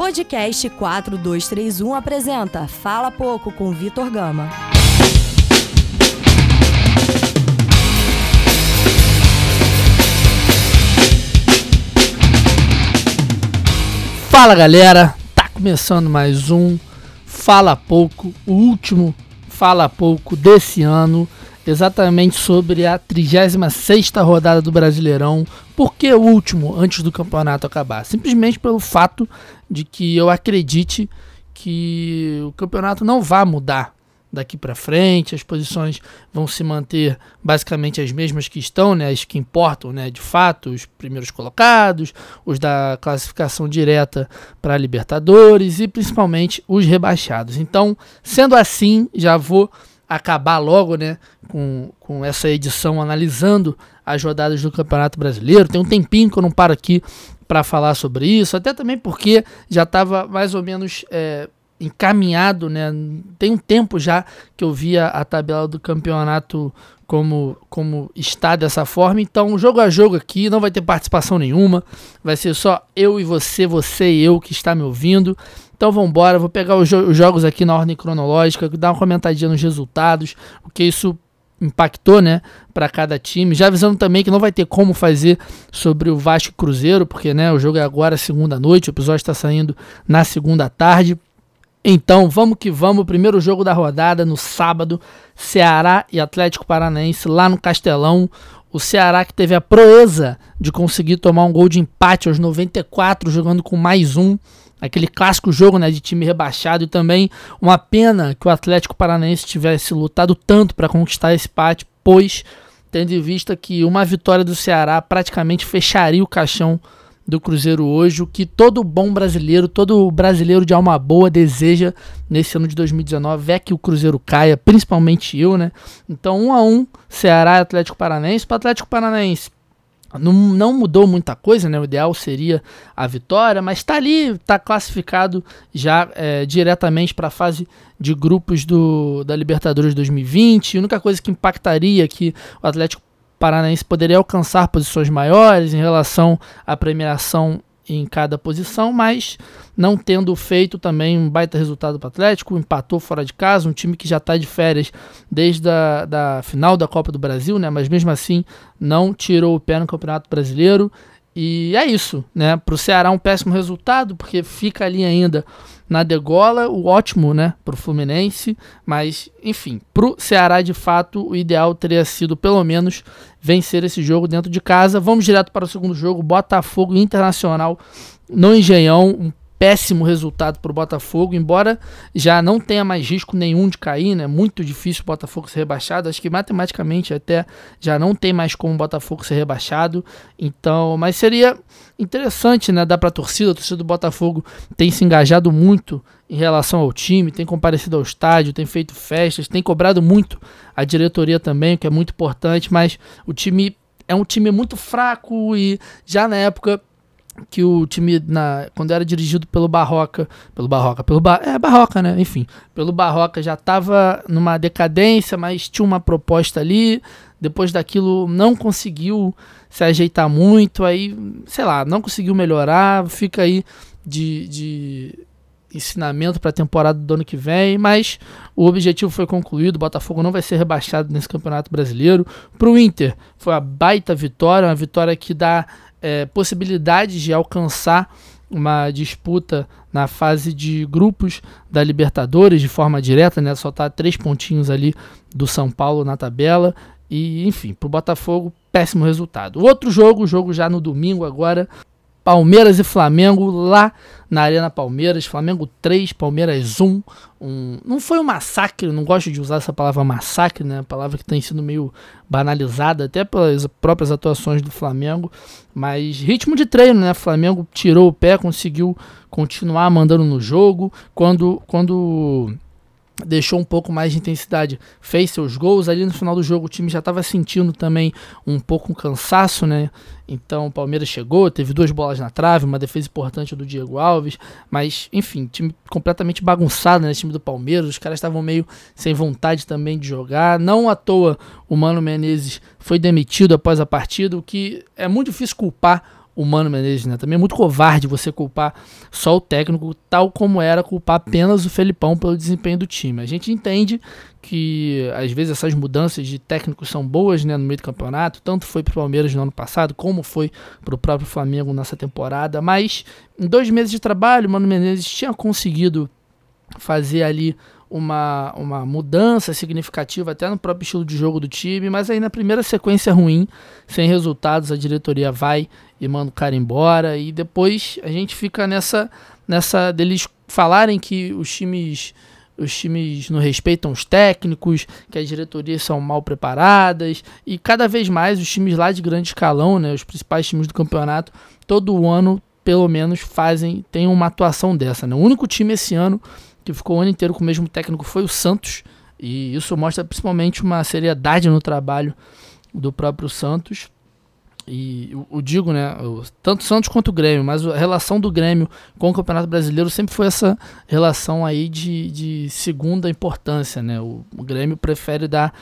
Podcast 4231 apresenta Fala Pouco com Vitor Gama. Fala galera, tá começando mais um Fala Pouco, o último Fala Pouco desse ano, exatamente sobre a 36ª rodada do Brasileirão. Por que o último antes do campeonato acabar? Simplesmente pelo fato de que eu acredite que o campeonato não vai mudar daqui para frente, as posições vão se manter basicamente as mesmas que estão, né, as que importam, né, de fato, os primeiros colocados, os da classificação direta para Libertadores e principalmente os rebaixados. Então, sendo assim, já vou acabar logo, né, com, com essa edição analisando as rodadas do Campeonato Brasileiro. Tem um tempinho que eu não paro aqui para falar sobre isso, até também porque já estava mais ou menos é, encaminhado, né? Tem um tempo já que eu via a tabela do campeonato como, como está dessa forma. Então, jogo a jogo aqui, não vai ter participação nenhuma. Vai ser só eu e você, você e eu que está me ouvindo. Então vamos embora, vou pegar os, jo os jogos aqui na ordem cronológica, dar uma comentadinha nos resultados, o que isso impactou, né, para cada time. Já avisando também que não vai ter como fazer sobre o Vasco Cruzeiro, porque, né, o jogo é agora segunda noite, o episódio está saindo na segunda tarde. Então vamos que vamos, primeiro jogo da rodada no sábado, Ceará e Atlético Paranaense lá no Castelão. O Ceará que teve a proeza de conseguir tomar um gol de empate aos 94, jogando com mais um. Aquele clássico jogo né, de time rebaixado e também uma pena que o Atlético Paranaense tivesse lutado tanto para conquistar esse empate, pois tendo em vista que uma vitória do Ceará praticamente fecharia o caixão do Cruzeiro hoje, o que todo bom brasileiro, todo brasileiro de alma boa deseja nesse ano de 2019 é que o Cruzeiro caia, principalmente eu, né? Então, um a um, Ceará e Atlético Paranaense. Para Atlético Paranaense, não, não mudou muita coisa, né? O ideal seria a vitória, mas está ali, está classificado já é, diretamente para a fase de grupos do, da Libertadores 2020. A única coisa que impactaria que o Atlético Paranaense poderia alcançar posições maiores em relação à premiação em cada posição, mas não tendo feito também um baita resultado para o Atlético, empatou fora de casa, um time que já está de férias desde a da final da Copa do Brasil, né? mas mesmo assim não tirou o pé no Campeonato Brasileiro. E é isso, né? Para o Ceará um péssimo resultado, porque fica ali ainda na degola, o ótimo, né, para o Fluminense, mas enfim, para o Ceará de fato o ideal teria sido pelo menos vencer esse jogo dentro de casa. Vamos direto para o segundo jogo, Botafogo Internacional no Engenhão, um péssimo resultado para o Botafogo, embora já não tenha mais risco nenhum de cair, né? Muito difícil o Botafogo ser rebaixado. Acho que matematicamente até já não tem mais como o Botafogo ser rebaixado. Então, mas seria interessante, né? Dar para a torcida. A torcida do Botafogo tem se engajado muito em relação ao time, tem comparecido ao estádio, tem feito festas, tem cobrado muito a diretoria também, que é muito importante. Mas o time é um time muito fraco e já na época que o time, na, quando era dirigido pelo Barroca, pelo Barroca, pelo ba, é Barroca, né? Enfim, pelo Barroca já estava numa decadência, mas tinha uma proposta ali. Depois daquilo não conseguiu se ajeitar muito, aí, sei lá, não conseguiu melhorar. Fica aí de, de ensinamento para a temporada do ano que vem, mas o objetivo foi concluído. O Botafogo não vai ser rebaixado nesse Campeonato Brasileiro. Para o Inter, foi uma baita vitória, uma vitória que dá é, possibilidades de alcançar uma disputa na fase de grupos da Libertadores de forma direta, né? Só tá três pontinhos ali do São Paulo na tabela. E, enfim, para o Botafogo, péssimo resultado. Outro jogo, jogo já no domingo agora, Palmeiras e Flamengo lá na Arena Palmeiras. Flamengo 3, Palmeiras 1. Um, não foi um massacre, não gosto de usar essa palavra massacre, né? Palavra que tem sido meio banalizada até pelas próprias atuações do Flamengo. Mas ritmo de treino, né? Flamengo tirou o pé, conseguiu continuar mandando no jogo. Quando. quando deixou um pouco mais de intensidade, fez seus gols. Ali no final do jogo o time já estava sentindo também um pouco um cansaço, né? Então o Palmeiras chegou, teve duas bolas na trave, uma defesa importante do Diego Alves, mas enfim, time completamente bagunçado né, time do Palmeiras. Os caras estavam meio sem vontade também de jogar. Não à toa o Mano Menezes foi demitido após a partida, o que é muito difícil culpar Mano Menezes, né? Também é muito covarde você culpar só o técnico, tal como era culpar apenas o Felipão pelo desempenho do time. A gente entende que às vezes essas mudanças de técnicos são boas né, no meio do campeonato, tanto foi para o Palmeiras no ano passado, como foi para o próprio Flamengo nessa temporada, mas em dois meses de trabalho, o Mano Menezes tinha conseguido fazer ali uma, uma mudança significativa até no próprio estilo de jogo do time, mas aí na primeira sequência ruim, sem resultados, a diretoria vai e manda o cara embora e depois a gente fica nessa nessa deles falarem que os times os times não respeitam os técnicos, que as diretorias são mal preparadas e cada vez mais os times lá de grande escalão, né, os principais times do campeonato, todo ano pelo menos fazem tem uma atuação dessa, né? O único time esse ano que ficou o ano inteiro com o mesmo técnico foi o Santos, e isso mostra principalmente uma seriedade no trabalho do próprio Santos. E o digo, né, tanto o Santos quanto o Grêmio, mas a relação do Grêmio com o Campeonato Brasileiro sempre foi essa relação aí de, de segunda importância, né? O, o Grêmio prefere dar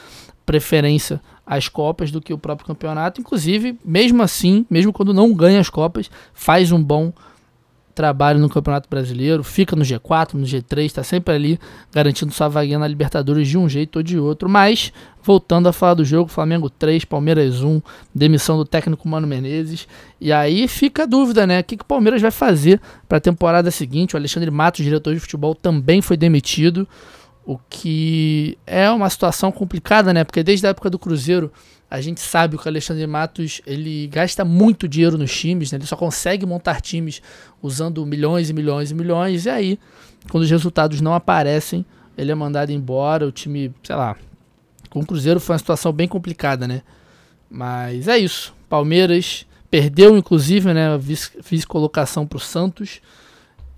preferência às Copas do que o próprio campeonato. Inclusive, mesmo assim, mesmo quando não ganha as Copas, faz um bom trabalho no Campeonato Brasileiro, fica no G4, no G3, está sempre ali garantindo sua vaguinha na Libertadores de um jeito ou de outro. Mas, voltando a falar do jogo, Flamengo 3, Palmeiras 1, demissão do técnico Mano Menezes. E aí fica a dúvida, né? O que, que o Palmeiras vai fazer para a temporada seguinte? O Alexandre Matos, diretor de futebol, também foi demitido. O que é uma situação complicada, né? Porque desde a época do Cruzeiro a gente sabe que o Alexandre Matos ele gasta muito dinheiro nos times, né? ele só consegue montar times usando milhões e milhões e milhões, e aí, quando os resultados não aparecem, ele é mandado embora. O time, sei lá, com o Cruzeiro foi uma situação bem complicada, né? Mas é isso. Palmeiras perdeu, inclusive, né? A vice-colocação para o Santos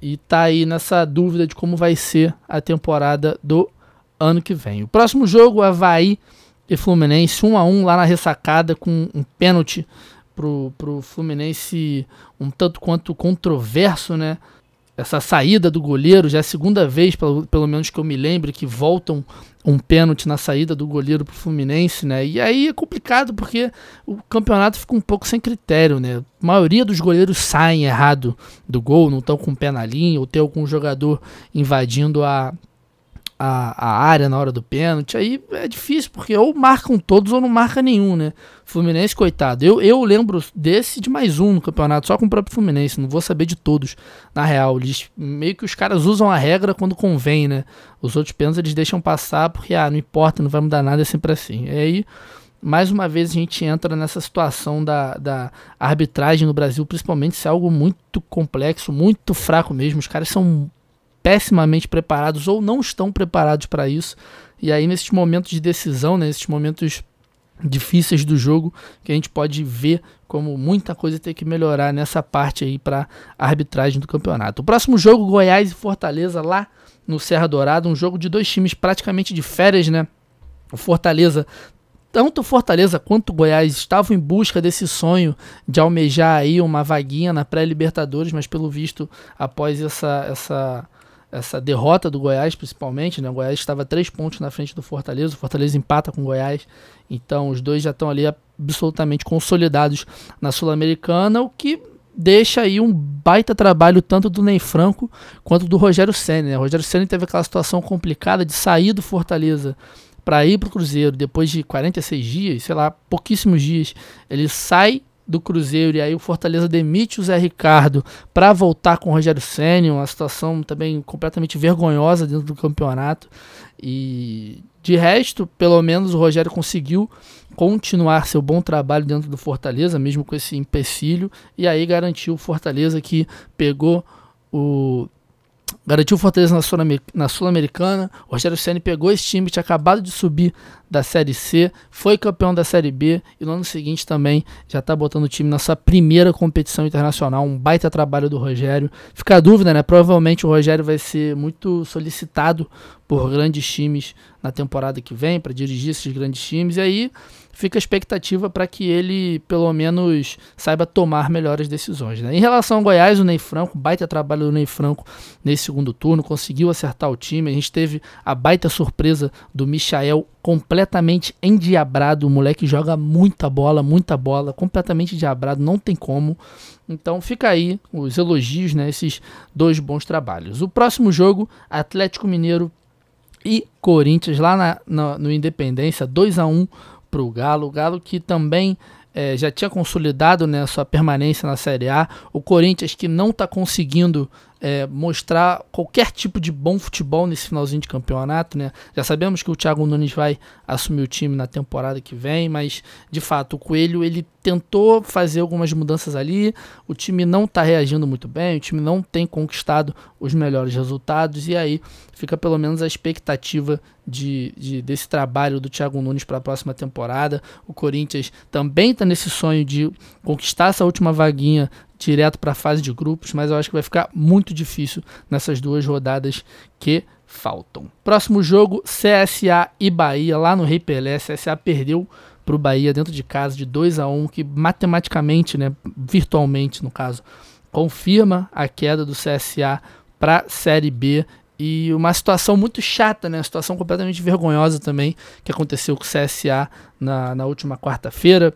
e tá aí nessa dúvida de como vai ser a temporada do ano que vem. O próximo jogo, Havaí e Fluminense 1 a 1 lá na ressacada com um pênalti pro, pro Fluminense um tanto quanto controverso, né? Essa saída do goleiro, já é a segunda vez, pelo, pelo menos que eu me lembre, que voltam um pênalti na saída do goleiro pro Fluminense, né? E aí é complicado porque o campeonato fica um pouco sem critério, né? A maioria dos goleiros saem errado do gol, não estão com o pé na linha, ou tem algum jogador invadindo a, a, a área na hora do pênalti, aí é difícil, porque ou marcam todos ou não marca nenhum, né? Fluminense, coitado. Eu, eu lembro desse de mais um no campeonato, só com o próprio Fluminense, não vou saber de todos, na real. Eles, meio que os caras usam a regra quando convém, né? Os outros pênaltis eles deixam passar porque, ah, não importa, não vai mudar nada, é sempre assim. E aí, mais uma vez, a gente entra nessa situação da, da arbitragem no Brasil, principalmente se é algo muito complexo, muito fraco mesmo. Os caras são pessimamente preparados ou não estão preparados para isso. E aí, nesses momentos de decisão, né, nesses momentos difíceis do jogo, que a gente pode ver como muita coisa tem que melhorar nessa parte aí para arbitragem do campeonato. O próximo jogo, Goiás e Fortaleza, lá no Serra Dourada, um jogo de dois times praticamente de férias, né? O Fortaleza tanto Fortaleza quanto Goiás estavam em busca desse sonho de almejar aí uma vaguinha na pré-Libertadores, mas pelo visto, após essa, essa essa derrota do Goiás, principalmente, né? O Goiás estava três pontos na frente do Fortaleza, o Fortaleza empata com o Goiás, então os dois já estão ali absolutamente consolidados na Sul-Americana, o que deixa aí um baita trabalho tanto do Ney Franco quanto do Rogério Senna. Né? O Rogério Senna teve aquela situação complicada de sair do Fortaleza para ir para o Cruzeiro depois de 46 dias, sei lá, pouquíssimos dias. Ele sai do Cruzeiro e aí o Fortaleza demite o Zé Ricardo para voltar com o Rogério Senna, uma situação também completamente vergonhosa dentro do campeonato. E de resto, pelo menos o Rogério conseguiu continuar seu bom trabalho dentro do Fortaleza, mesmo com esse empecilho, e aí garantiu o Fortaleza que pegou o Garantiu Fortaleza na Sul-Americana. O Rogério Senna pegou esse time que tinha acabado de subir da Série C, foi campeão da Série B e no ano seguinte também já está botando o time na sua primeira competição internacional. Um baita trabalho do Rogério. Fica a dúvida, né? Provavelmente o Rogério vai ser muito solicitado por grandes times na temporada que vem para dirigir esses grandes times. E aí fica a expectativa para que ele, pelo menos, saiba tomar melhores decisões. Né? Em relação ao Goiás, o Ney Franco, baita trabalho do Ney Franco nesse segundo turno, conseguiu acertar o time. A gente teve a baita surpresa do Michael completamente endiabrado. O moleque joga muita bola, muita bola, completamente endiabrado, não tem como. Então fica aí os elogios, né, esses dois bons trabalhos. O próximo jogo, Atlético Mineiro e Corinthians lá na, na, no Independência, 2 a 1 para o Galo. Galo que também é, já tinha consolidado né, sua permanência na Série A. O Corinthians que não está conseguindo é, mostrar qualquer tipo de bom futebol nesse finalzinho de campeonato, né? Já sabemos que o Thiago Nunes vai assumir o time na temporada que vem, mas de fato o Coelho ele tentou fazer algumas mudanças ali, o time não está reagindo muito bem, o time não tem conquistado os melhores resultados e aí fica pelo menos a expectativa de, de desse trabalho do Thiago Nunes para a próxima temporada. O Corinthians também está nesse sonho de conquistar essa última vaguinha direto para a fase de grupos, mas eu acho que vai ficar muito difícil nessas duas rodadas que faltam. Próximo jogo, CSA e Bahia, lá no Rei Pelé. CSA perdeu para o Bahia dentro de casa de 2 a 1 que matematicamente, né, virtualmente no caso, confirma a queda do CSA para a Série B e uma situação muito chata, né? Uma situação completamente vergonhosa também que aconteceu com o CSA na, na última quarta-feira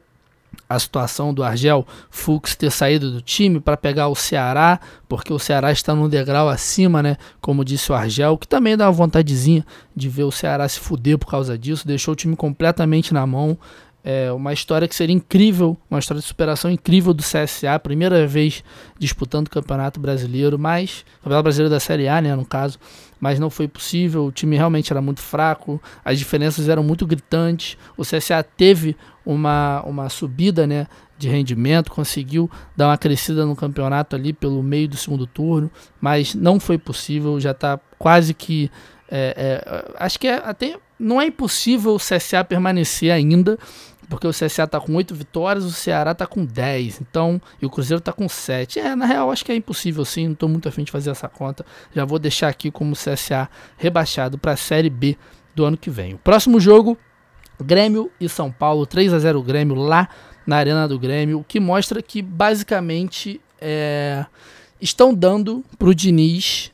a situação do Argel Fux ter saído do time para pegar o Ceará, porque o Ceará está num degrau acima, né? Como disse o Argel, que também dá uma vontadezinha de ver o Ceará se fuder por causa disso, deixou o time completamente na mão. É uma história que seria incrível, uma história de superação incrível do CSA, primeira vez disputando o Campeonato Brasileiro, mas Campeonato Brasileiro da Série A, né, no caso, mas não foi possível, o time realmente era muito fraco, as diferenças eram muito gritantes, o CSA teve uma, uma subida, né, de rendimento, conseguiu dar uma crescida no campeonato ali pelo meio do segundo turno, mas não foi possível, já está quase que é, é, acho que é, até não é impossível o CSA permanecer ainda, porque o CSA está com 8 vitórias, o Ceará está com 10, então, e o Cruzeiro está com 7. É, na real, acho que é impossível sim, não estou muito afim de fazer essa conta. Já vou deixar aqui como CSA rebaixado para a Série B do ano que vem. O próximo jogo, Grêmio e São Paulo, 3 a 0 Grêmio lá na Arena do Grêmio, o que mostra que basicamente é, estão dando para o Diniz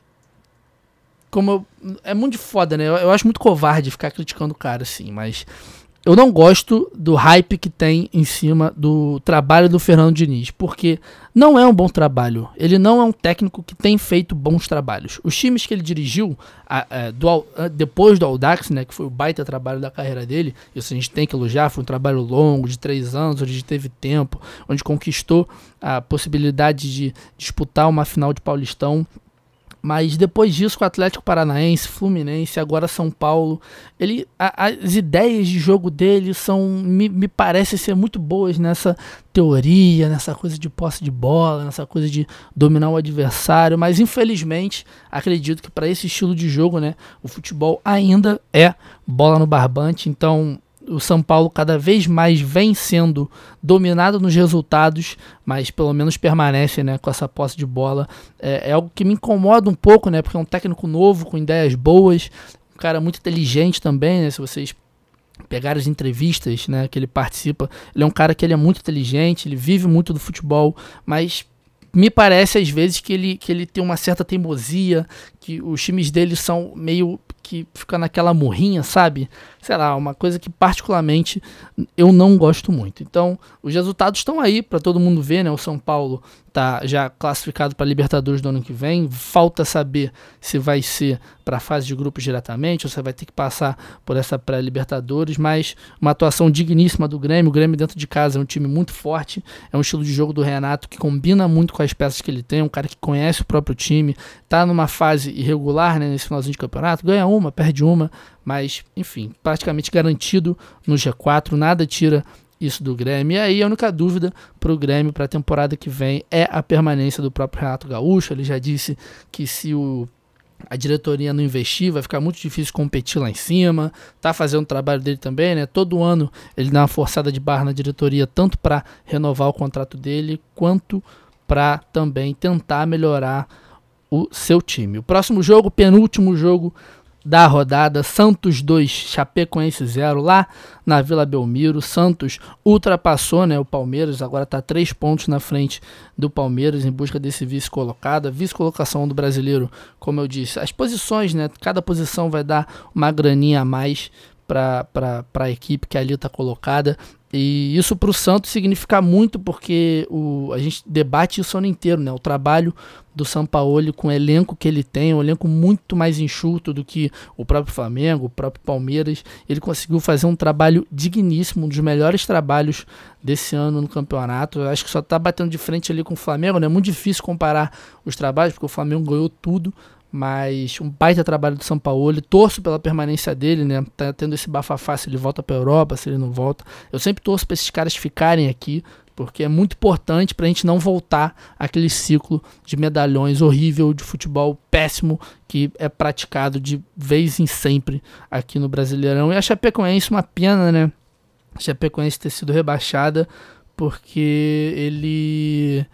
como eu, é muito foda, né? Eu, eu, acho muito covarde ficar criticando o cara assim, mas eu não gosto do hype que tem em cima do trabalho do Fernando Diniz, porque não é um bom trabalho. Ele não é um técnico que tem feito bons trabalhos. Os times que ele dirigiu a, a, do, a, depois do Audax, né, que foi o baita trabalho da carreira dele, isso a gente tem que elogiar, foi um trabalho longo, de três anos, onde teve tempo, onde conquistou a possibilidade de disputar uma final de Paulistão mas depois disso, com o Atlético Paranaense, Fluminense, agora São Paulo, ele, a, as ideias de jogo dele são, me, me parecem ser muito boas nessa teoria, nessa coisa de posse de bola, nessa coisa de dominar o adversário, mas infelizmente acredito que para esse estilo de jogo, né, o futebol ainda é bola no barbante, então o São Paulo cada vez mais vem sendo dominado nos resultados, mas pelo menos permanece né, com essa posse de bola. É, é, algo que me incomoda um pouco, né? Porque é um técnico novo, com ideias boas, um cara muito inteligente também, né? Se vocês pegarem as entrevistas né, que ele participa, ele é um cara que ele é muito inteligente, ele vive muito do futebol, mas me parece às vezes que ele, que ele tem uma certa teimosia, que os times dele são meio que fica naquela morrinha, sabe? Sei lá, uma coisa que particularmente eu não gosto muito. Então, os resultados estão aí para todo mundo ver, né? O São Paulo tá já classificado para Libertadores do ano que vem. Falta saber se vai ser para a fase de grupos diretamente ou se vai ter que passar por essa pré-Libertadores, mas uma atuação digníssima do Grêmio. O Grêmio dentro de casa é um time muito forte, é um estilo de jogo do Renato que combina muito com as peças que ele tem, é um cara que conhece o próprio time, tá numa fase irregular, né, nesse finalzinho de campeonato, ganha uma, perde uma, mas enfim, praticamente garantido no G4, nada tira isso do Grêmio. E aí a única dúvida para o Grêmio para a temporada que vem é a permanência do próprio Renato Gaúcho. Ele já disse que se o a diretoria não investir, vai ficar muito difícil competir lá em cima. Tá fazendo o trabalho dele também, né? Todo ano ele dá uma forçada de barra na diretoria, tanto para renovar o contrato dele, quanto para também tentar melhorar o seu time. O próximo jogo, penúltimo jogo da rodada, Santos 2, Chapecoense 0, lá na Vila Belmiro. Santos ultrapassou né, o Palmeiras, agora está 3 pontos na frente do Palmeiras em busca desse vice-colocado. A vice-colocação do brasileiro, como eu disse, as posições, né, cada posição vai dar uma graninha a mais para a equipe que ali está colocada. E isso para o Santos significa muito porque o, a gente debate isso o ano inteiro, né? O trabalho do Sampaoli com o elenco que ele tem, um elenco muito mais enxuto do que o próprio Flamengo, o próprio Palmeiras. Ele conseguiu fazer um trabalho digníssimo, um dos melhores trabalhos desse ano no campeonato. Eu acho que só está batendo de frente ali com o Flamengo, né? É muito difícil comparar os trabalhos, porque o Flamengo ganhou tudo, mas um baita trabalho do São Paulo. Torço pela permanência dele, né? Tá tendo esse bafafá se ele volta para Europa, se ele não volta. Eu sempre torço para esses caras ficarem aqui, porque é muito importante para a gente não voltar aquele ciclo de medalhões horrível de futebol péssimo que é praticado de vez em sempre aqui no Brasileirão. E a Chapecoense, uma pena, né? A Chapecoense ter sido rebaixada, porque ele.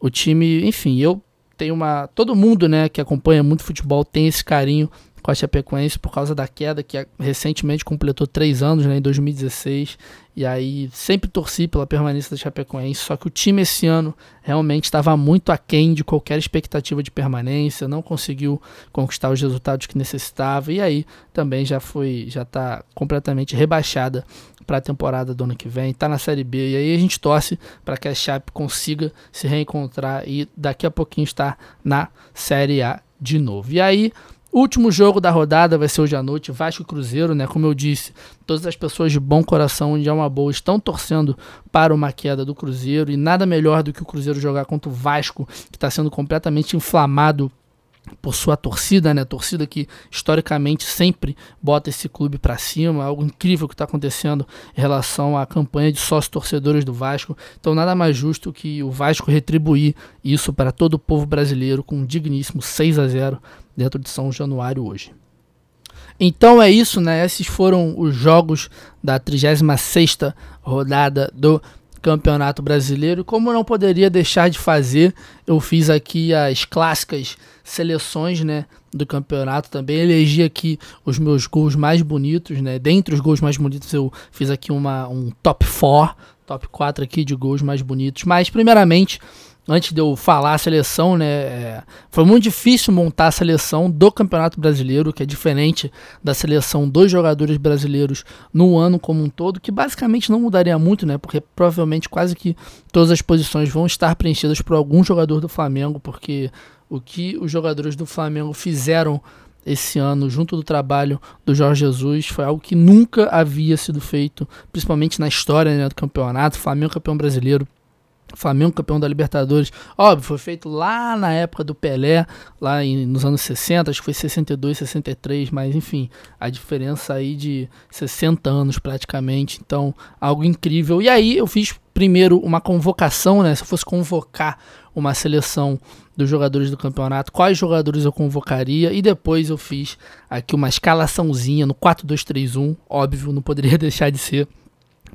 O time, enfim, eu tem uma. Todo mundo né, que acompanha muito futebol tem esse carinho com a Chapecoense por causa da queda, que recentemente completou três anos, né, em 2016. E aí sempre torci pela permanência da Chapecoense, só que o time esse ano realmente estava muito aquém de qualquer expectativa de permanência, não conseguiu conquistar os resultados que necessitava, e aí também já foi, já está completamente rebaixada para a temporada do ano que vem, está na Série B, e aí a gente torce para que a Chape consiga se reencontrar e daqui a pouquinho estar na Série A de novo. E aí, último jogo da rodada vai ser hoje à noite, Vasco Cruzeiro, né? Como eu disse, todas as pessoas de bom coração, onde é uma boa, estão torcendo para uma queda do Cruzeiro e nada melhor do que o Cruzeiro jogar contra o Vasco, que está sendo completamente inflamado por sua torcida, né? Torcida que historicamente sempre bota esse clube para cima, algo incrível que está acontecendo em relação à campanha de sócios torcedores do Vasco. Então nada mais justo que o Vasco retribuir isso para todo o povo brasileiro com um digníssimo 6 a 0 dentro de São Januário hoje. Então é isso, né? Esses foram os jogos da 36ª rodada do Campeonato Brasileiro. Como não poderia deixar de fazer, eu fiz aqui as clássicas seleções, né, do campeonato também. Elegi aqui os meus gols mais bonitos, né? Dentre os gols mais bonitos eu fiz aqui uma um top 4, top 4 aqui de gols mais bonitos. Mas primeiramente, antes de eu falar a seleção, né, é, foi muito difícil montar a seleção do Campeonato Brasileiro, que é diferente da seleção dos jogadores brasileiros no ano como um todo, que basicamente não mudaria muito, né, porque provavelmente quase que todas as posições vão estar preenchidas por algum jogador do Flamengo, porque o que os jogadores do Flamengo fizeram esse ano, junto do trabalho do Jorge Jesus, foi algo que nunca havia sido feito, principalmente na história né, do campeonato. Flamengo campeão brasileiro Flamengo campeão da Libertadores, óbvio, foi feito lá na época do Pelé, lá em, nos anos 60, acho que foi 62, 63, mas enfim, a diferença aí de 60 anos praticamente, então algo incrível. E aí eu fiz primeiro uma convocação, né? Se eu fosse convocar uma seleção dos jogadores do campeonato, quais jogadores eu convocaria e depois eu fiz aqui uma escalaçãozinha no 4-2-3-1, óbvio, não poderia deixar de ser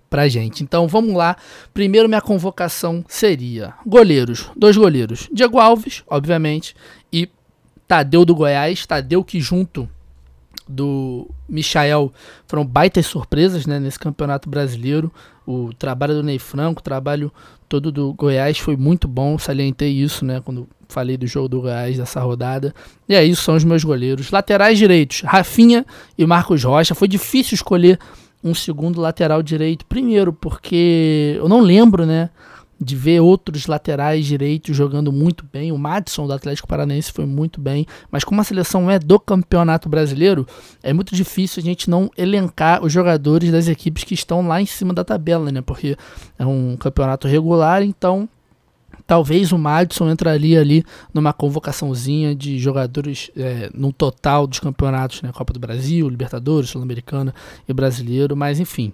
pra gente. Então vamos lá. Primeiro minha convocação seria goleiros, dois goleiros, Diego Alves, obviamente, e Tadeu do Goiás, Tadeu que junto do Michael foram baitas surpresas né, nesse campeonato brasileiro. O trabalho do Ney Franco, o trabalho todo do Goiás foi muito bom. Salientei isso né, quando falei do jogo do Goiás dessa rodada. E aí são os meus goleiros. Laterais direitos, Rafinha e Marcos Rocha. Foi difícil escolher um segundo lateral direito. Primeiro, porque eu não lembro, né? De ver outros laterais direitos jogando muito bem. O Madison do Atlético Paranaense foi muito bem. Mas como a seleção é do campeonato brasileiro, é muito difícil a gente não elencar os jogadores das equipes que estão lá em cima da tabela, né? Porque é um campeonato regular, então Talvez o Madison entraria ali numa convocaçãozinha de jogadores é, no total dos campeonatos, né? Copa do Brasil, Libertadores, Sul-Americana e Brasileiro, mas enfim.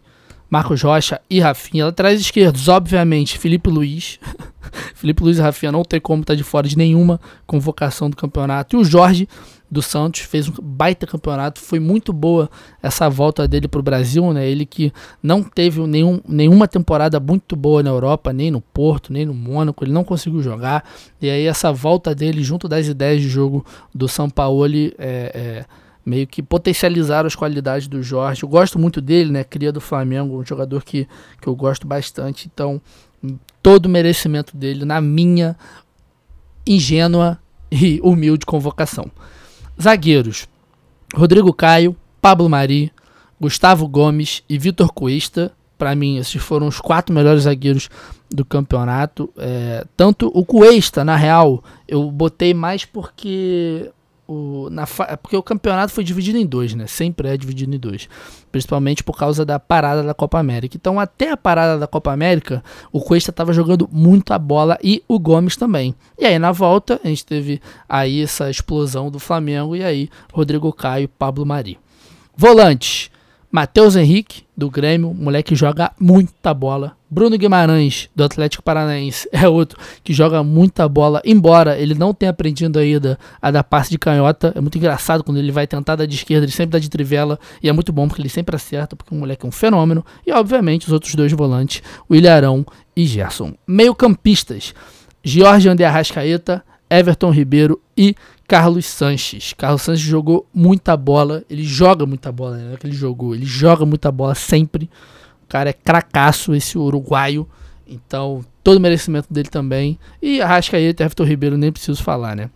Marcos Rocha e Rafinha. Laterais esquerdos, obviamente, Felipe Luiz. Felipe Luiz e Rafinha não tem como estar tá de fora de nenhuma convocação do campeonato. E o Jorge do Santos, fez um baita campeonato, foi muito boa essa volta dele para o Brasil, né? Ele que não teve nenhum, nenhuma temporada muito boa na Europa, nem no Porto, nem no Mônaco, ele não conseguiu jogar. E aí essa volta dele junto das ideias de jogo do São Paulo é, é meio que potencializaram as qualidades do Jorge. Eu gosto muito dele, né? Cria do Flamengo, um jogador que, que eu gosto bastante. Então, todo o merecimento dele na minha ingênua e humilde convocação. Zagueiros: Rodrigo Caio, Pablo Mari, Gustavo Gomes e Vitor Cuesta. Para mim, esses foram os quatro melhores zagueiros do campeonato. É, tanto o Cuesta, na real, eu botei mais porque o, na, porque o campeonato foi dividido em dois, né? Sempre é dividido em dois. Principalmente por causa da parada da Copa América. Então, até a parada da Copa América, o Cuesta estava jogando muito a bola e o Gomes também. E aí, na volta, a gente teve aí essa explosão do Flamengo. E aí, Rodrigo Caio Pablo Mari. Volantes. Matheus Henrique, do Grêmio, moleque joga muita bola. Bruno Guimarães, do Atlético Paranaense, é outro que joga muita bola, embora ele não tenha aprendido ainda a dar passe de canhota. É muito engraçado quando ele vai tentar dar de esquerda, ele sempre dá de trivela, e é muito bom porque ele sempre acerta, porque o moleque é um fenômeno. E, obviamente, os outros dois volantes, o Ilharão e Gerson. Meio campistas, Jorge André Arrascaeta, Everton Ribeiro e Carlos Sanches. Carlos Sanches jogou muita bola, ele joga muita bola, né? que ele jogou, ele joga muita bola sempre. O cara é cracaço, esse uruguaio. Então, todo o merecimento dele também. E Arrascaeta e Everton Ribeiro, nem preciso falar, né?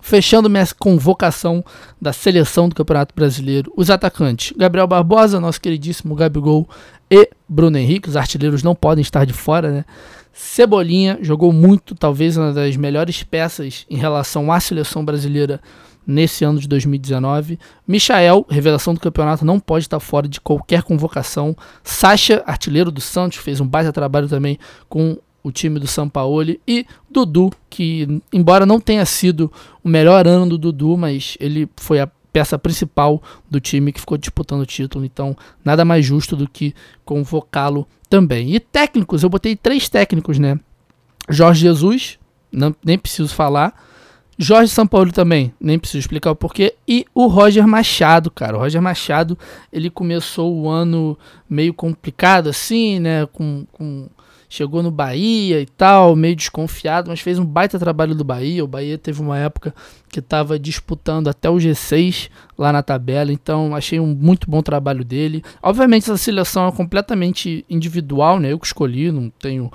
Fechando minha convocação da seleção do Campeonato Brasileiro, os atacantes: Gabriel Barbosa, nosso queridíssimo Gabigol e Bruno Henrique. Os artilheiros não podem estar de fora, né? Cebolinha jogou muito, talvez uma das melhores peças em relação à seleção brasileira nesse ano de 2019. Michael, revelação do campeonato, não pode estar fora de qualquer convocação. Sacha, artilheiro do Santos, fez um baita trabalho também com o time do São Paulo e Dudu, que embora não tenha sido o melhor ano do Dudu, mas ele foi a peça principal do time que ficou disputando o título, então nada mais justo do que convocá-lo também. E técnicos, eu botei três técnicos, né? Jorge Jesus, não, nem preciso falar. Jorge Sampaoli também, nem preciso explicar o porquê. E o Roger Machado, cara. O Roger Machado, ele começou o ano meio complicado assim, né? Com, com chegou no Bahia e tal, meio desconfiado, mas fez um baita trabalho do Bahia. O Bahia teve uma época que estava disputando até o G6 lá na tabela, então achei um muito bom trabalho dele. Obviamente essa seleção é completamente individual, né? Eu que escolhi, não tenho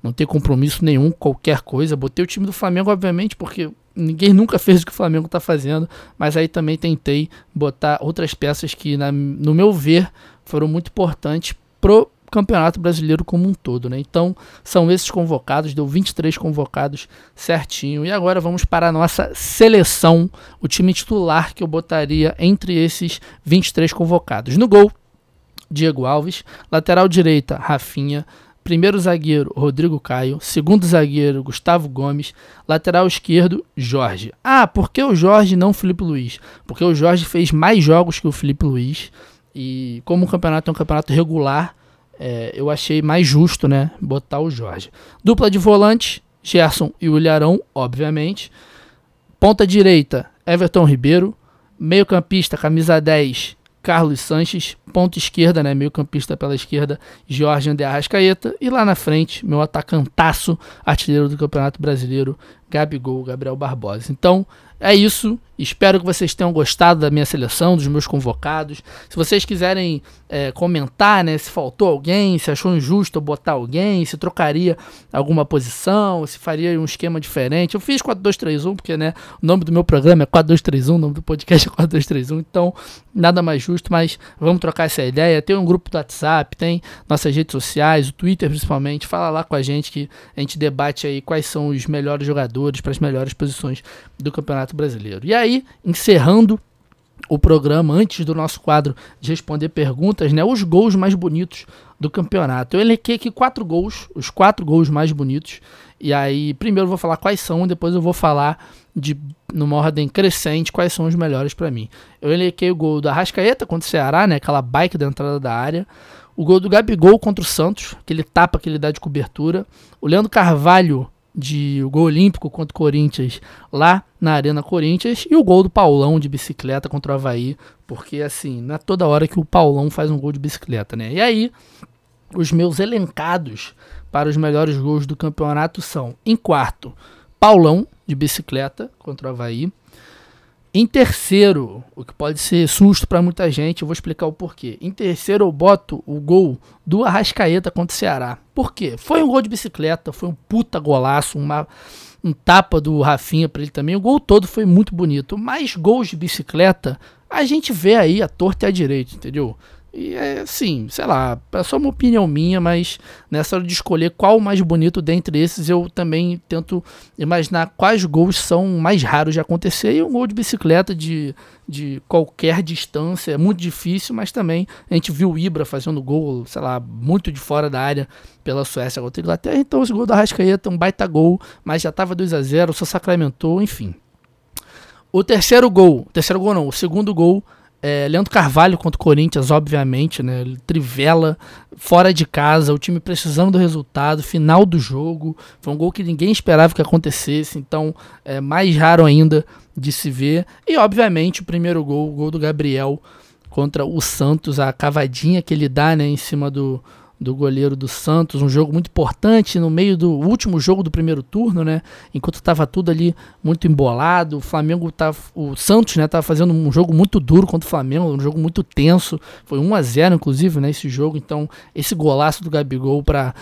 não tenho compromisso nenhum, qualquer coisa. Botei o time do Flamengo, obviamente, porque ninguém nunca fez o que o Flamengo está fazendo, mas aí também tentei botar outras peças que, na, no meu ver, foram muito importantes pro Campeonato Brasileiro como um todo, né? Então, são esses convocados, deu 23 convocados certinho. E agora vamos para a nossa seleção, o time titular que eu botaria entre esses 23 convocados. No gol, Diego Alves, lateral direita, Rafinha, primeiro zagueiro, Rodrigo Caio, segundo zagueiro, Gustavo Gomes, lateral esquerdo, Jorge. Ah, por que o Jorge não o Felipe Luiz? Porque o Jorge fez mais jogos que o Felipe Luiz. E como o campeonato é um campeonato regular, é, eu achei mais justo, né, botar o Jorge. Dupla de volante, Gerson e o Ilharão, obviamente. Ponta direita, Everton Ribeiro. Meio campista, camisa 10, Carlos Sanches. Ponta esquerda, né, meio campista pela esquerda, Jorge André Arrascaeta. E lá na frente, meu atacantaço, artilheiro do Campeonato Brasileiro, Gabigol, Gabriel Barbosa. Então, é isso. Espero que vocês tenham gostado da minha seleção, dos meus convocados. Se vocês quiserem é, comentar, né, se faltou alguém, se achou injusto botar alguém, se trocaria alguma posição, se faria um esquema diferente. Eu fiz 4-2-3-1, porque né, o nome do meu programa é 4-2-3-1, o nome do podcast é 4-2-3-1, então nada mais justo, mas vamos trocar essa ideia. Tem um grupo do WhatsApp, tem nossas redes sociais, o Twitter principalmente. Fala lá com a gente que a gente debate aí quais são os melhores jogadores para as melhores posições do Campeonato Brasileiro. E aí, encerrando o programa, antes do nosso quadro de responder perguntas, né, os gols mais bonitos do campeonato. Eu elenquei aqui quatro gols, os quatro gols mais bonitos. E aí, primeiro eu vou falar quais são, depois eu vou falar de numa ordem crescente quais são os melhores para mim. Eu elenquei o gol da Rascaeta contra o Ceará, né, aquela bike da entrada da área. O gol do Gabigol contra o Santos, aquele tapa que ele dá de cobertura. O Leandro Carvalho de o gol olímpico contra o Corinthians lá na Arena Corinthians e o gol do Paulão de bicicleta contra o Havaí, porque assim, não é toda hora que o Paulão faz um gol de bicicleta, né? E aí, os meus elencados para os melhores gols do campeonato são, em quarto, Paulão de bicicleta contra o Havaí. Em terceiro, o que pode ser susto para muita gente, eu vou explicar o porquê. Em terceiro, eu boto o gol do Arrascaeta contra o Ceará. Por quê? Foi um gol de bicicleta, foi um puta golaço, uma, um tapa do Rafinha para ele também. O gol todo foi muito bonito. Mas gols de bicicleta, a gente vê aí a torta e a direita, entendeu? E é assim, sei lá, é só uma opinião minha, mas nessa hora de escolher qual o mais bonito dentre esses, eu também tento imaginar quais gols são mais raros de acontecer. E um gol de bicicleta de, de qualquer distância é muito difícil, mas também a gente viu o Ibra fazendo gol, sei lá, muito de fora da área pela Suécia contra a Inglaterra. Então esse gol da Rascaeta, um baita gol, mas já estava 2 a 0 só sacramentou, enfim. O terceiro gol, terceiro gol não, o segundo gol é, Leandro Carvalho contra o Corinthians, obviamente, né? Trivela, fora de casa, o time precisando do resultado, final do jogo. Foi um gol que ninguém esperava que acontecesse, então é mais raro ainda de se ver. E, obviamente, o primeiro gol, o gol do Gabriel contra o Santos, a cavadinha que ele dá né, em cima do, do goleiro do Santos, um jogo muito importante no meio do último jogo do primeiro turno, né? Enquanto estava tudo ali muito embolado, o Flamengo tava, o Santos, né, tava fazendo um jogo muito duro contra o Flamengo, um jogo muito tenso, foi 1 a 0 inclusive, né, esse jogo, então esse golaço do Gabigol para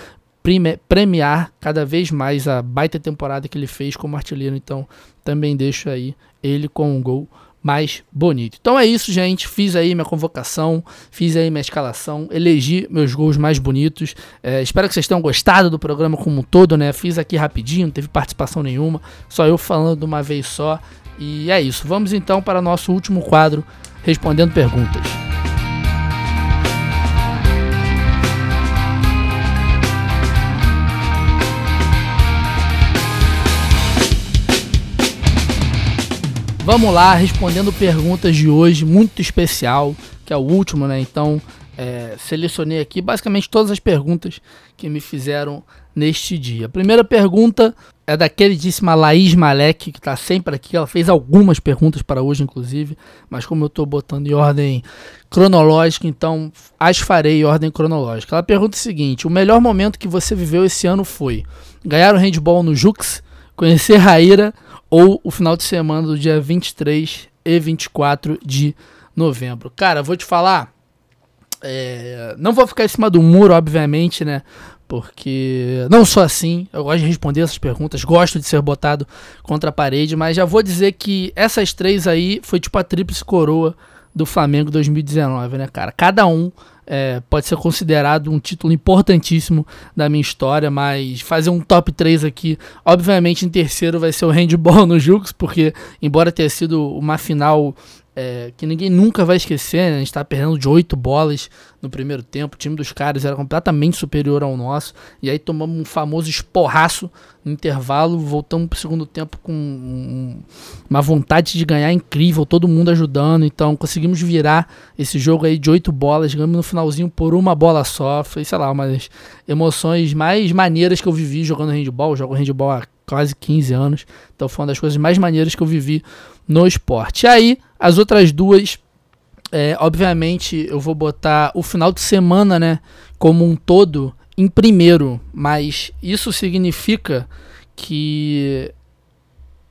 premiar cada vez mais a baita temporada que ele fez como artilheiro, então também deixo aí ele com um gol mais bonito. Então é isso, gente. Fiz aí minha convocação, fiz aí minha escalação, elegi meus gols mais bonitos. É, espero que vocês tenham gostado do programa como um todo, né? Fiz aqui rapidinho, não teve participação nenhuma, só eu falando de uma vez só. E é isso. Vamos então para nosso último quadro, respondendo perguntas. Vamos lá, respondendo perguntas de hoje, muito especial, que é o último, né? Então, é, selecionei aqui basicamente todas as perguntas que me fizeram neste dia. A primeira pergunta é da queridíssima Laís Malek, que está sempre aqui. Ela fez algumas perguntas para hoje, inclusive, mas como eu estou botando em ordem cronológica, então as farei em ordem cronológica. Ela pergunta o seguinte: o melhor momento que você viveu esse ano foi ganhar o handball no Jux, conhecer Raíra ou o final de semana do dia 23 e 24 de novembro. Cara, vou te falar. É, não vou ficar em cima do muro, obviamente, né? Porque não sou assim, eu gosto de responder essas perguntas, gosto de ser botado contra a parede, mas já vou dizer que essas três aí foi tipo a tríplice coroa do Flamengo 2019, né, cara? Cada um é, pode ser considerado um título importantíssimo da minha história, mas fazer um top 3 aqui, obviamente em terceiro vai ser o handball no Jux, porque embora tenha sido uma final é, que ninguém nunca vai esquecer, né? a gente tá perdendo de oito bolas no primeiro tempo, o time dos caras era completamente superior ao nosso, e aí tomamos um famoso esporraço no intervalo, voltamos pro segundo tempo com um, uma vontade de ganhar incrível, todo mundo ajudando, então conseguimos virar esse jogo aí de oito bolas, ganhamos no finalzinho por uma bola só, foi, sei lá, umas emoções mais maneiras que eu vivi jogando handball, eu jogo handball há quase 15 anos, então foi uma das coisas mais maneiras que eu vivi no esporte. Aí, as outras duas é, obviamente eu vou botar o final de semana, né, como um todo em primeiro, mas isso significa que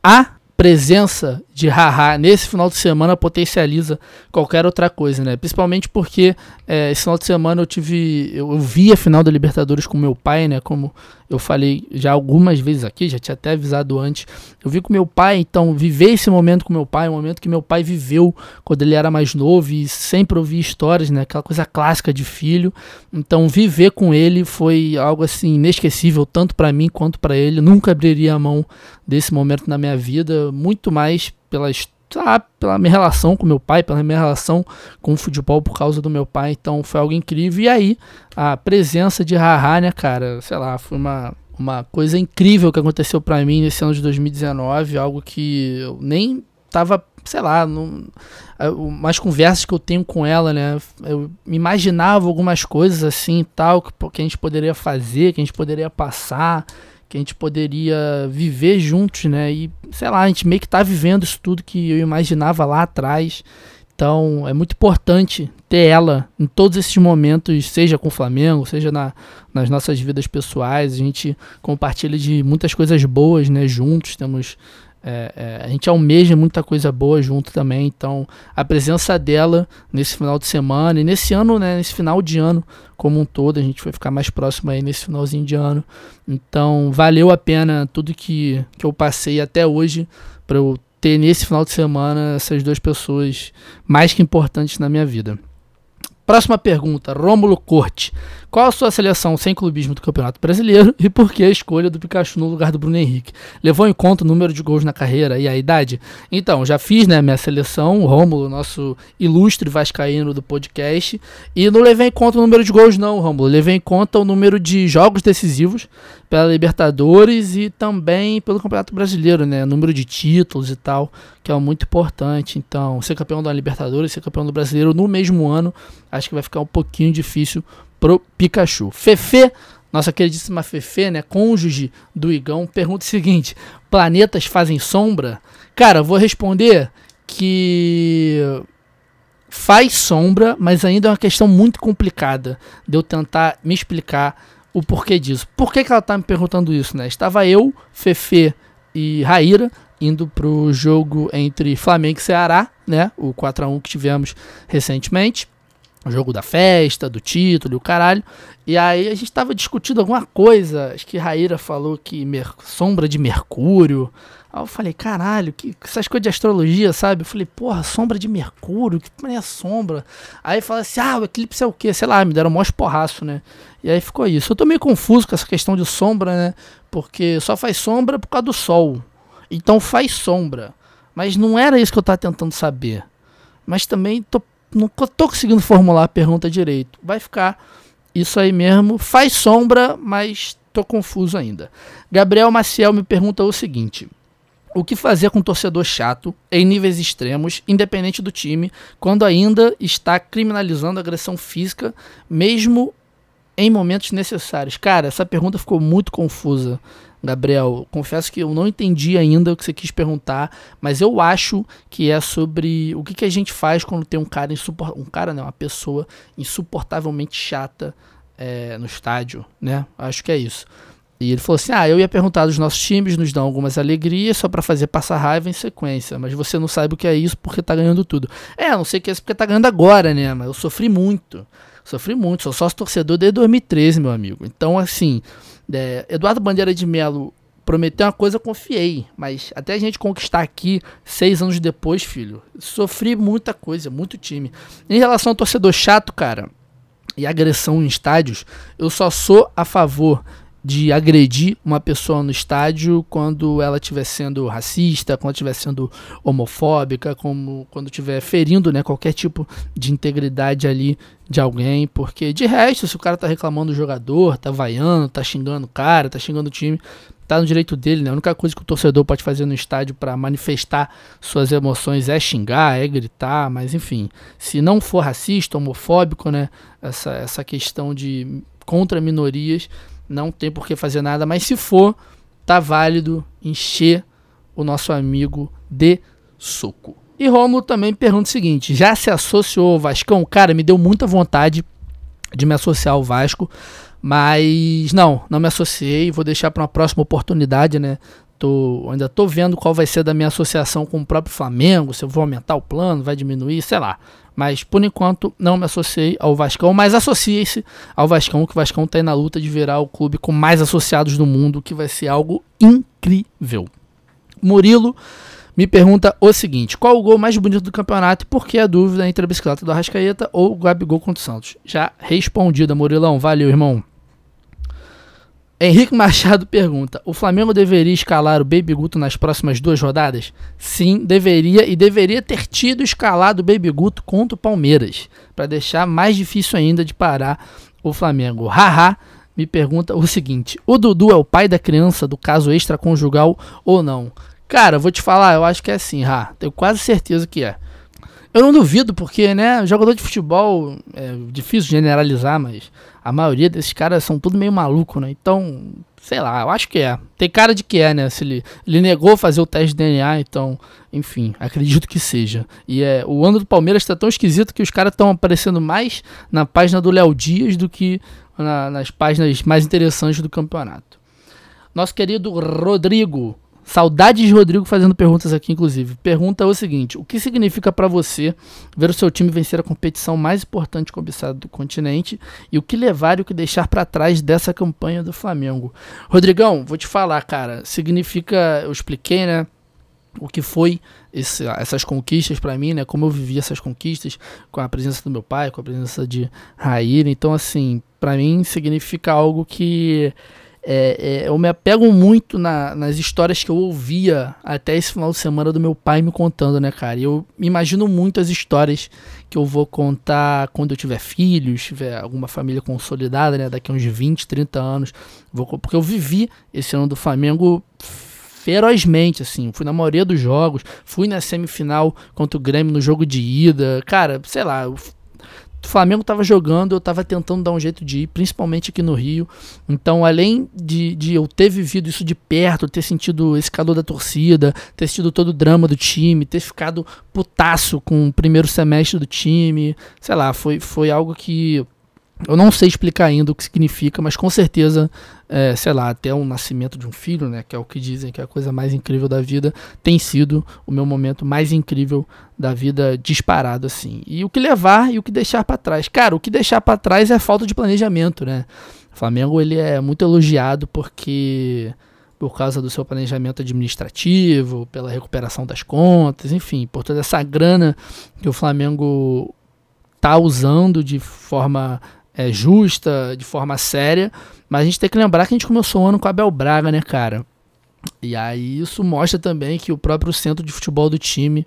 a presença de Haha nesse final de semana potencializa qualquer outra coisa, né? Principalmente porque é, esse final de semana eu tive. Eu, eu, vi a final da Libertadores com meu pai, né? Como eu falei já algumas vezes aqui, já tinha até avisado antes. Eu vi com meu pai, então viver esse momento com meu pai, um momento que meu pai viveu quando ele era mais novo e sempre ouvi histórias, né? Aquela coisa clássica de filho. Então viver com ele foi algo assim inesquecível, tanto para mim quanto para ele. nunca abriria a mão desse momento na minha vida, muito mais pela, ah, pela minha relação com meu pai, pela minha relação com o futebol por causa do meu pai. Então foi algo incrível. E aí, a presença de Haha, né, cara, sei lá, foi uma, uma coisa incrível que aconteceu para mim nesse ano de 2019, algo que eu nem tava, sei lá, não, umas conversas que eu tenho com ela, né? Eu imaginava algumas coisas assim tal, que, que a gente poderia fazer, que a gente poderia passar que a gente poderia viver juntos, né? E sei lá, a gente meio que tá vivendo isso tudo que eu imaginava lá atrás. Então é muito importante ter ela em todos esses momentos, seja com o Flamengo, seja na, nas nossas vidas pessoais. A gente compartilha de muitas coisas boas, né? Juntos temos É, é, a gente almeja muita coisa boa junto também, então a presença dela nesse final de semana e nesse ano, né, nesse final de ano como um todo, a gente vai ficar mais próximo aí nesse finalzinho de ano. Então valeu a pena tudo que, que eu passei até hoje para eu ter nesse final de semana essas duas pessoas mais que importantes na minha vida. Próxima pergunta, Rômulo Corte. Qual a sua seleção sem clubismo do Campeonato Brasileiro e por que a escolha do Pikachu no lugar do Bruno Henrique? Levou em conta o número de gols na carreira e a idade? Então, já fiz né, minha seleção, o Rômulo, nosso ilustre vascaíno do podcast, e não levei em conta o número de gols não, Rômulo. Levei em conta o número de jogos decisivos pela Libertadores e também pelo Campeonato Brasileiro, né? Número de títulos e tal, que é muito importante. Então, ser campeão da Libertadores, ser campeão do Brasileiro no mesmo ano, acho que vai ficar um pouquinho difícil pro Pikachu. Fefe, nossa queridíssima Fefe, né, cônjuge do Igão, pergunta o seguinte: planetas fazem sombra? Cara, vou responder que faz sombra, mas ainda é uma questão muito complicada de eu tentar me explicar o porquê disso. Por que, que ela tá me perguntando isso, né? Estava eu, Fefe e Raíra indo pro jogo entre Flamengo e Ceará, né? O 4 a 1 que tivemos recentemente o jogo da festa, do título o caralho. E aí a gente tava discutindo alguma coisa. Acho que Raíra falou que sombra de Mercúrio. Aí eu falei, caralho, que essas coisas de astrologia, sabe? Eu falei, porra, sombra de Mercúrio, que é sombra? Aí fala assim, ah, o eclipse é o quê? Sei lá, me deram um maior porraço, né? E aí ficou isso. Eu tô meio confuso com essa questão de sombra, né? Porque só faz sombra por causa do sol. Então faz sombra. Mas não era isso que eu tava tentando saber. Mas também tô não tô conseguindo formular a pergunta direito. Vai ficar isso aí mesmo. Faz sombra, mas tô confuso ainda. Gabriel Maciel me pergunta o seguinte: o que fazer com um torcedor chato em níveis extremos, independente do time, quando ainda está criminalizando agressão física, mesmo em momentos necessários? Cara, essa pergunta ficou muito confusa. Gabriel, confesso que eu não entendi ainda o que você quis perguntar, mas eu acho que é sobre o que, que a gente faz quando tem um cara insuportável, um cara não, uma pessoa insuportavelmente chata é, no estádio, né? Acho que é isso. E ele falou assim: Ah, eu ia perguntar dos nossos times, nos dão algumas alegrias só para fazer passar raiva em sequência, mas você não sabe o que é isso porque tá ganhando tudo. É, não sei o que é isso porque tá ganhando agora, né? Mas eu sofri muito. Sofri muito, sou sócio torcedor desde 2013, meu amigo. Então, assim, é, Eduardo Bandeira de Melo prometeu uma coisa, eu confiei. Mas até a gente conquistar aqui, seis anos depois, filho, sofri muita coisa, muito time. Em relação ao torcedor chato, cara, e agressão em estádios, eu só sou a favor de agredir uma pessoa no estádio quando ela estiver sendo racista, quando estiver sendo homofóbica, como quando estiver ferindo né, qualquer tipo de integridade ali de alguém, porque de resto, se o cara tá reclamando do jogador, tá vaiando, tá xingando o cara, tá xingando o time, tá no direito dele, né? A única coisa que o torcedor pode fazer no estádio para manifestar suas emoções é xingar, é gritar, mas enfim, se não for racista, homofóbico, né, essa, essa questão de contra minorias, não tem por que fazer nada, mas se for, tá válido encher o nosso amigo de soco. E Romulo também pergunta o seguinte: já se associou ao Vascão? Cara, me deu muita vontade de me associar ao Vasco, mas não, não me associei. Vou deixar para uma próxima oportunidade, né? Tô, ainda tô vendo qual vai ser da minha associação com o próprio Flamengo, se eu vou aumentar o plano, vai diminuir, sei lá. Mas por enquanto não me associei ao Vascão, mas associe-se ao Vascão, que o Vascão está aí na luta de virar o clube com mais associados do mundo, que vai ser algo incrível. Murilo me pergunta o seguinte: qual o gol mais bonito do campeonato e por que a dúvida entre a bicicleta do Arrascaeta ou o Gabigol contra o Santos? Já respondida, Murilão. Valeu, irmão. Henrique Machado pergunta: O Flamengo deveria escalar o Baby Guto nas próximas duas rodadas? Sim, deveria e deveria ter tido escalado o Baby Guto contra o Palmeiras, para deixar mais difícil ainda de parar o Flamengo. Haha, me pergunta o seguinte: O Dudu é o pai da criança do caso extraconjugal ou não? Cara, vou te falar, eu acho que é assim, Ha, tenho quase certeza que é. Eu não duvido, porque, né, jogador de futebol, é difícil generalizar, mas a maioria desses caras são tudo meio maluco, né? Então, sei lá, eu acho que é. Tem cara de que é, né? Se ele, ele negou fazer o teste de DNA, então, enfim, acredito que seja. E é, o ano do Palmeiras está tão esquisito que os caras estão aparecendo mais na página do Léo Dias do que na, nas páginas mais interessantes do campeonato. Nosso querido Rodrigo Saudades de Rodrigo fazendo perguntas aqui, inclusive. Pergunta o seguinte: o que significa para você ver o seu time vencer a competição mais importante cobiçada do continente e o que levar e o que deixar para trás dessa campanha do Flamengo? Rodrigão, vou te falar, cara. Significa, eu expliquei, né? O que foi esse, essas conquistas para mim, né? Como eu vivi essas conquistas com a presença do meu pai, com a presença de Raíra. Então, assim, para mim significa algo que é, é, eu me apego muito na, nas histórias que eu ouvia até esse final de semana do meu pai me contando, né, cara? Eu imagino muito as histórias que eu vou contar quando eu tiver filhos, tiver alguma família consolidada, né, daqui a uns 20, 30 anos. Vou, porque eu vivi esse ano do Flamengo ferozmente, assim. Fui na maioria dos jogos, fui na semifinal contra o Grêmio no jogo de ida. Cara, sei lá, o Flamengo estava jogando, eu estava tentando dar um jeito de ir, principalmente aqui no Rio. Então, além de, de eu ter vivido isso de perto, ter sentido esse calor da torcida, ter sentido todo o drama do time, ter ficado putaço com o primeiro semestre do time, sei lá, foi, foi algo que eu não sei explicar ainda o que significa, mas com certeza, é, sei lá, até o nascimento de um filho, né, que é o que dizem que é a coisa mais incrível da vida, tem sido o meu momento mais incrível da vida disparado assim. E o que levar e o que deixar para trás. Cara, o que deixar para trás é falta de planejamento, né? O Flamengo ele é muito elogiado porque por causa do seu planejamento administrativo, pela recuperação das contas, enfim, por toda essa grana que o Flamengo tá usando de forma é, justa, de forma séria. Mas a gente tem que lembrar que a gente começou o ano com a Abel Braga, né, cara? E aí isso mostra também que o próprio centro de futebol do time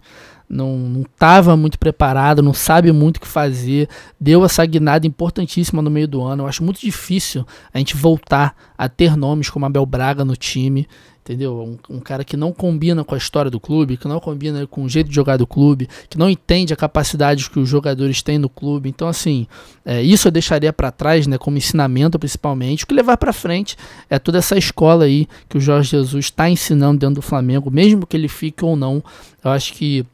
não estava muito preparado, não sabe muito o que fazer, deu essa guinada importantíssima no meio do ano. Eu acho muito difícil a gente voltar a ter nomes como Abel Braga no time entendeu? Um, um, cara que não combina com a história do clube, que não combina com o jeito de jogar do clube, que não entende a capacidade que os jogadores têm no clube. Então, assim, é, isso eu deixaria para trás, né, como ensinamento principalmente. O que levar para frente é toda essa escola aí que o Jorge Jesus está ensinando dentro do Flamengo, mesmo que ele fique ou não. Eu acho que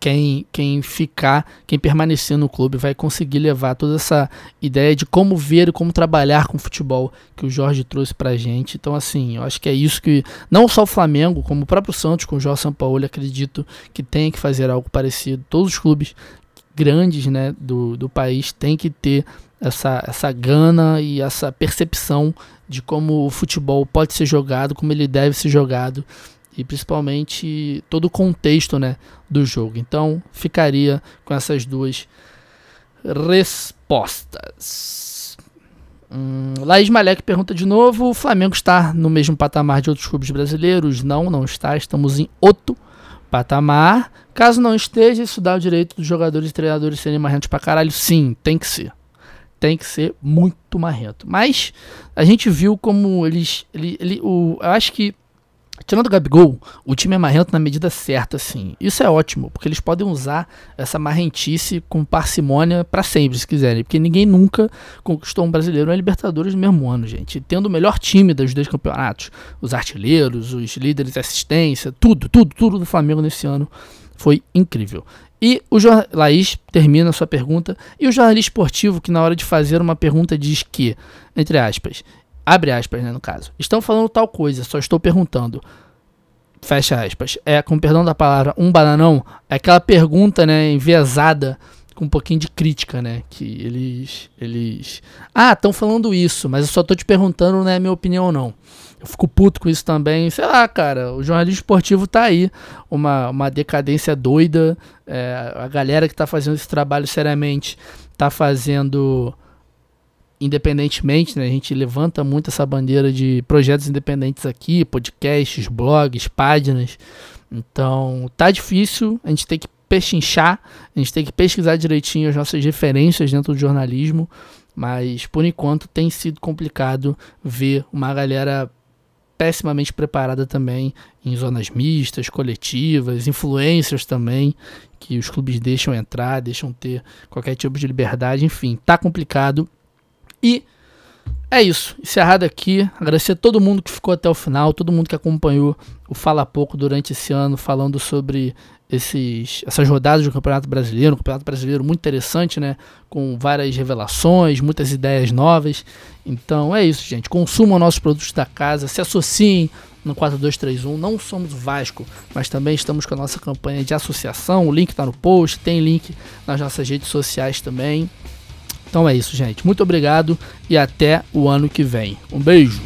quem, quem ficar, quem permanecer no clube vai conseguir levar toda essa ideia de como ver e como trabalhar com futebol que o Jorge trouxe pra gente. Então, assim, eu acho que é isso que não só o Flamengo, como o próprio Santos com o Jorge Sampaoli, acredito que tem que fazer algo parecido. Todos os clubes grandes né, do, do país têm que ter essa, essa gana e essa percepção de como o futebol pode ser jogado, como ele deve ser jogado e principalmente todo o contexto né, do jogo. Então ficaria com essas duas respostas. Hum, Laís Malek pergunta de novo: o Flamengo está no mesmo patamar de outros clubes brasileiros? Não, não está. Estamos em outro patamar. Caso não esteja, isso dá o direito dos jogadores e treinadores serem marrentos pra caralho? Sim, tem que ser. Tem que ser muito marrento. Mas a gente viu como eles. Ele, ele, o, eu acho que Tirando o Gabigol, o time é marrento na medida certa, assim. Isso é ótimo, porque eles podem usar essa marrentice com parcimônia para sempre, se quiserem. Porque ninguém nunca conquistou um brasileiro na Libertadores no mesmo ano, gente. Tendo o melhor time dos dois campeonatos, os artilheiros, os líderes de assistência, tudo, tudo, tudo do Flamengo nesse ano foi incrível. E o Laís termina a sua pergunta. E o jornalista esportivo, que na hora de fazer uma pergunta diz que, entre aspas, Abre aspas, né, no caso. Estão falando tal coisa, só estou perguntando. Fecha aspas. É, com perdão da palavra, um bananão. É aquela pergunta, né, enviesada com um pouquinho de crítica, né? Que eles. eles Ah, estão falando isso, mas eu só tô te perguntando, não é minha opinião ou não. Eu fico puto com isso também. Sei lá, cara, o jornalismo esportivo tá aí. Uma, uma decadência doida. É, a galera que tá fazendo esse trabalho seriamente tá fazendo independentemente, né, a gente levanta muito essa bandeira de projetos independentes aqui, podcasts, blogs, páginas. Então, tá difícil, a gente tem que pechinchar, a gente tem que pesquisar direitinho as nossas referências dentro do jornalismo, mas por enquanto tem sido complicado ver uma galera pessimamente preparada também em zonas mistas, coletivas, influencers também, que os clubes deixam entrar, deixam ter qualquer tipo de liberdade, enfim, tá complicado e é isso. Encerrado aqui. Agradecer a todo mundo que ficou até o final, todo mundo que acompanhou o Fala Pouco durante esse ano, falando sobre esses, essas rodadas do Campeonato Brasileiro. Um Campeonato Brasileiro muito interessante, né? Com várias revelações, muitas ideias novas. Então é isso, gente. Consumam nossos produtos da casa, se associem no 4231. Não somos Vasco, mas também estamos com a nossa campanha de associação. O link está no post, tem link nas nossas redes sociais também. Então é isso, gente. Muito obrigado e até o ano que vem. Um beijo.